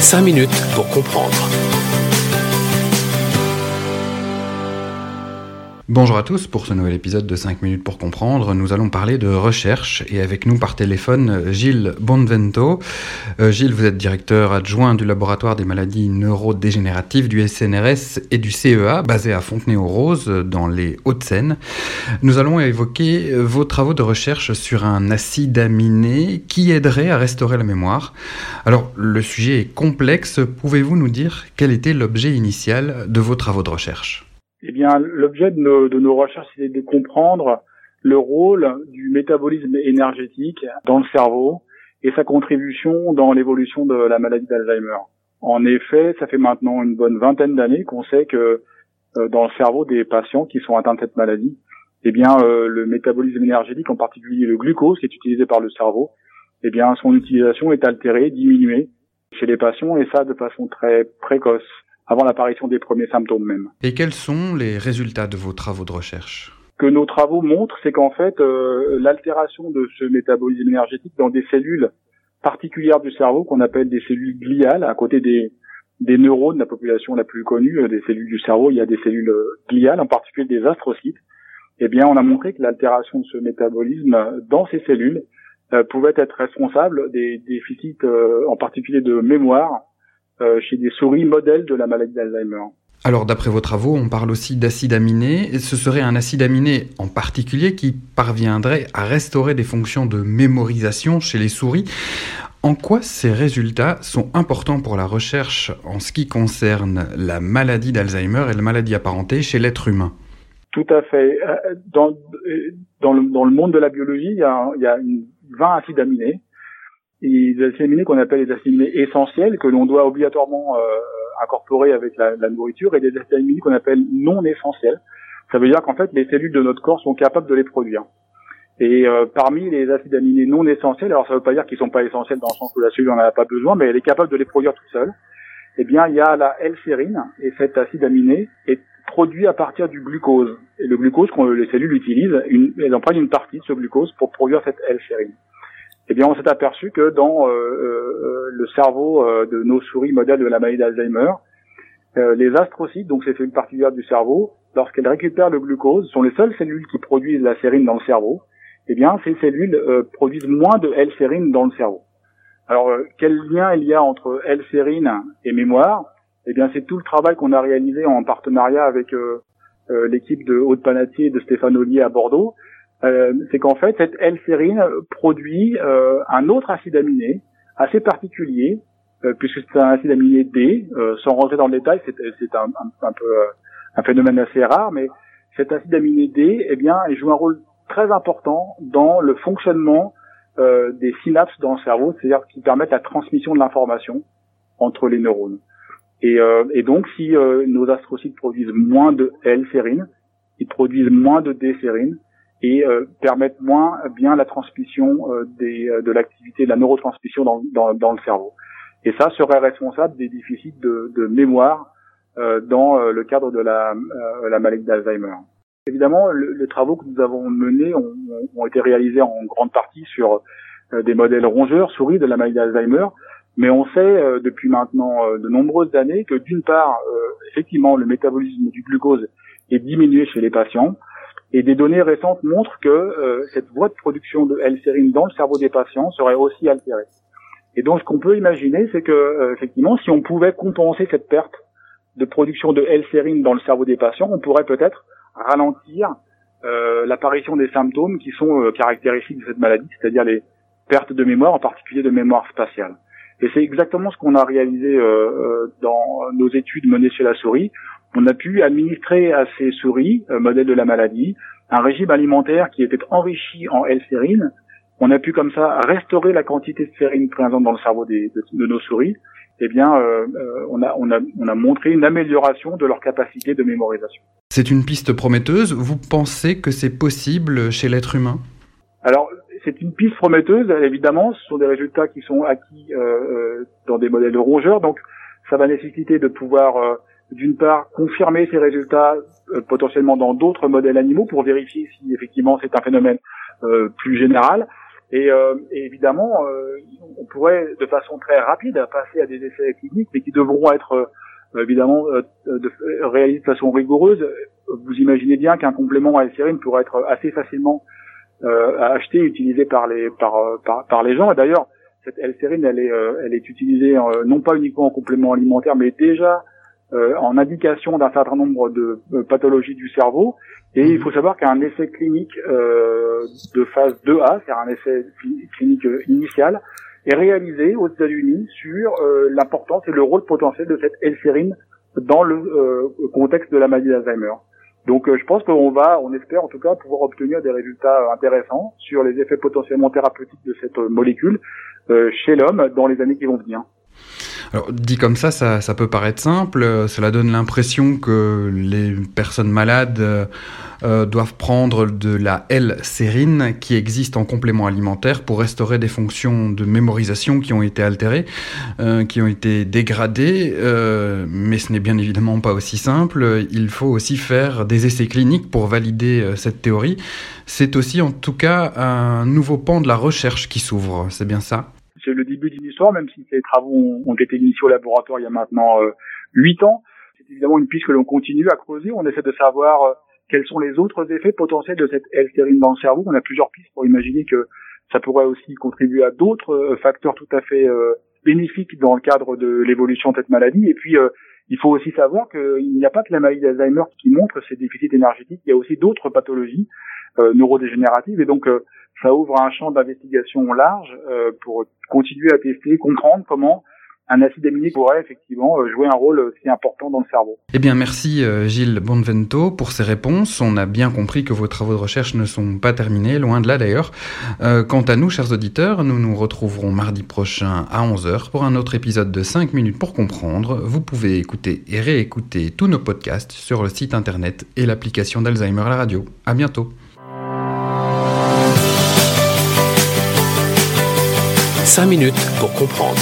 5 minutes pour comprendre. Bonjour à tous, pour ce nouvel épisode de 5 minutes pour comprendre, nous allons parler de recherche et avec nous par téléphone Gilles Bonvento. Euh, Gilles, vous êtes directeur adjoint du laboratoire des maladies neurodégénératives du SNRS et du CEA basé à Fontenay-aux-Roses dans les Hauts-de-Seine. Nous allons évoquer vos travaux de recherche sur un acide aminé qui aiderait à restaurer la mémoire. Alors le sujet est complexe, pouvez-vous nous dire quel était l'objet initial de vos travaux de recherche? Eh bien, l'objet de nos, recherches, c'est de comprendre le rôle du métabolisme énergétique dans le cerveau et sa contribution dans l'évolution de la maladie d'Alzheimer. En effet, ça fait maintenant une bonne vingtaine d'années qu'on sait que euh, dans le cerveau des patients qui sont atteints de cette maladie, eh bien, euh, le métabolisme énergétique, en particulier le glucose qui est utilisé par le cerveau, eh bien, son utilisation est altérée, diminuée chez les patients et ça de façon très précoce avant l'apparition des premiers symptômes même. Et quels sont les résultats de vos travaux de recherche? Que nos travaux montrent, c'est qu'en fait, euh, l'altération de ce métabolisme énergétique dans des cellules particulières du cerveau qu'on appelle des cellules gliales, à côté des, des neurones, la population la plus connue euh, des cellules du cerveau, il y a des cellules euh, gliales, en particulier des astrocytes. Eh bien, on a montré que l'altération de ce métabolisme dans ces cellules pouvait être responsable des déficits, en particulier de mémoire, euh, chez des souris modèles de la maladie d'Alzheimer. Alors d'après vos travaux, on parle aussi d'acide aminé. Ce serait un acide aminé en particulier qui parviendrait à restaurer des fonctions de mémorisation chez les souris. En quoi ces résultats sont importants pour la recherche en ce qui concerne la maladie d'Alzheimer et la maladie apparentée chez l'être humain? Tout à fait. Euh, dans, dans, le, dans, le, monde de la biologie, il y a, il y a 20 acides aminés et des acides aminés qu'on appelle les acides aminés essentiels que l'on doit obligatoirement euh, incorporer avec la, nourriture et des acides aminés qu'on appelle non essentiels. Ça veut dire qu'en fait les cellules de notre corps sont capables de les produire. Et euh, parmi les acides aminés non essentiels, alors ça ne veut pas dire qu'ils sont pas essentiels dans le sens où la cellule n'en a pas besoin, mais elle est capable de les produire toute seule. Eh bien, il y a la L-sérine et cet acide aminé est produit à partir du glucose. Et le glucose, quand les cellules utilisent, une, elles en prennent une partie de ce glucose pour produire cette L-sérine eh bien, on s'est aperçu que dans euh, euh, le cerveau euh, de nos souris modèles de la maladie d'Alzheimer, les astrocytes, donc ces cellules particulières du cerveau, lorsqu'elles récupèrent le glucose, sont les seules cellules qui produisent la sérine dans le cerveau. Eh bien, ces cellules produisent moins de L-sérine dans le cerveau. Alors, quel lien il y a entre L-sérine et mémoire? Eh bien, c'est tout le travail qu'on a réalisé en partenariat avec l'équipe de Haute-Panatier et de Stéphane Ollier à Bordeaux, euh, c'est qu'en fait, cette L-sérine produit euh, un autre acide aminé assez particulier, euh, puisque c'est un acide aminé D. sans rentrer dans le détail, c'est un, un, un, peu un phénomène assez rare, mais cet acide aminé D, eh bien, il joue un rôle très important dans le fonctionnement des synapses dans le cerveau, c'est-à-dire qui permettent la transmission de l'information entre les neurones. Et, et donc, si nos astrocytes produisent moins de L-sérine, ils produisent moins de D-sérine, et euh, permettent moins bien la transmission euh, des, euh, de l'activité de la neurotransmission dans, dans, dans, le cerveau. Et ça serait responsable des déficits de, de mémoire dans le cadre de la, la maladie d'Alzheimer. Évidemment, le, les travaux que nous avons menés ont, ont, été réalisés en grande partie sur des modèles rongeurs, souris de la maladie d'Alzheimer, mais on sait depuis maintenant de nombreuses années que d'une part, effectivement, le métabolisme du glucose est diminué chez les patients, et des données récentes montrent que euh, cette voie de production de L-sérine dans le cerveau des patients serait aussi altérée. Et donc ce qu'on peut imaginer, c'est que euh, effectivement, si on pouvait compenser cette perte de production de L-sérine dans le cerveau des patients, on pourrait peut-être ralentir euh, l'apparition des symptômes qui sont caractéristiques de cette maladie, c'est-à-dire les pertes de mémoire, en particulier de mémoire spatiale. Et c'est exactement ce qu'on a réalisé dans nos études menées chez la souris on a pu administrer à ces souris, euh, modèle de la maladie, un régime alimentaire qui était enrichi en L-sérine. On a pu comme ça restaurer la quantité de sérine présente dans le cerveau des, de, nos souris. Eh bien, euh, euh, on, a, on, a, on a montré une amélioration de leur capacité de mémorisation. C'est une piste prometteuse. Vous pensez que c'est possible chez l'être humain? Alors, c'est une piste prometteuse, évidemment. Ce sont des résultats qui sont acquis euh, dans des modèles de rongeurs. Donc, ça va nécessiter de pouvoir d'une part, confirmer ces résultats euh, potentiellement dans d'autres modèles animaux pour vérifier si effectivement c'est un phénomène euh, plus général. Et, et évidemment, on pourrait de façon très rapide passer à des essais cliniques, mais qui devront être évidemment de, réalisés de façon rigoureuse. Vous imaginez bien qu'un complément à l pourrait être assez facilement acheté et utilisé par les par, par, par les gens. Et d'ailleurs, cette L-sérine, elle est, euh, elle est utilisée euh, non pas uniquement en complément alimentaire, mais déjà euh, en indication d'un certain nombre de pathologies du cerveau. Et il faut savoir qu'un essai clinique de phase 2A, c'est un essai clinique initial, est réalisé aux États-Unis sur l'importance et le rôle potentiel de cette L-sérine dans le contexte de la maladie d'Alzheimer. Donc je pense qu'on va, on espère en tout cas pouvoir obtenir des résultats intéressants sur les effets potentiellement thérapeutiques de cette molécule euh, chez l'homme dans les années qui vont venir. Alors, dit comme ça, ça, peut paraître simple. Cela donne l'impression que les personnes malades euh, doivent prendre de la L-sérine qui existe en complément alimentaire pour restaurer des fonctions de mémorisation qui ont été altérées, euh, qui ont été dégradées. Euh, mais ce n'est bien évidemment pas aussi simple. Il faut aussi faire des essais cliniques pour valider cette théorie. C'est aussi en tout cas un nouveau pan de la recherche qui s'ouvre. C'est bien ça? C'est le début d'une histoire, même si ces travaux ont, été initiés au laboratoire il y a maintenant euh, huit ans. C'est évidemment une piste que l'on continue à creuser. On essaie de savoir euh, quels sont les autres effets potentiels de cette L-stérine dans le cerveau. On a plusieurs pistes pour imaginer que ça pourrait aussi contribuer à d'autres euh, facteurs tout à fait bénéfiques dans le cadre de l'évolution de cette maladie. Et puis, il faut aussi savoir qu'il n'y a pas que la maladie d'Alzheimer qui montre ces déficits énergétiques, il y a aussi d'autres pathologies neurodégénératives. Et donc, ça ouvre un champ d'investigation large euh, pour continuer à tester, comprendre comment un acide aminé pourrait effectivement euh, jouer un rôle si important dans le cerveau. Eh bien, merci euh, Gilles Bonvento pour ces réponses. On a bien compris que vos travaux de recherche ne sont pas terminés, loin de là d'ailleurs. quant à nous, chers auditeurs, nous nous retrouverons mardi prochain à 11h pour un autre épisode de 5 minutes pour comprendre. Vous pouvez écouter et réécouter tous nos podcasts sur le site internet et l'application d'Alzheimer à la radio. À bientôt. 5 minutes pour comprendre.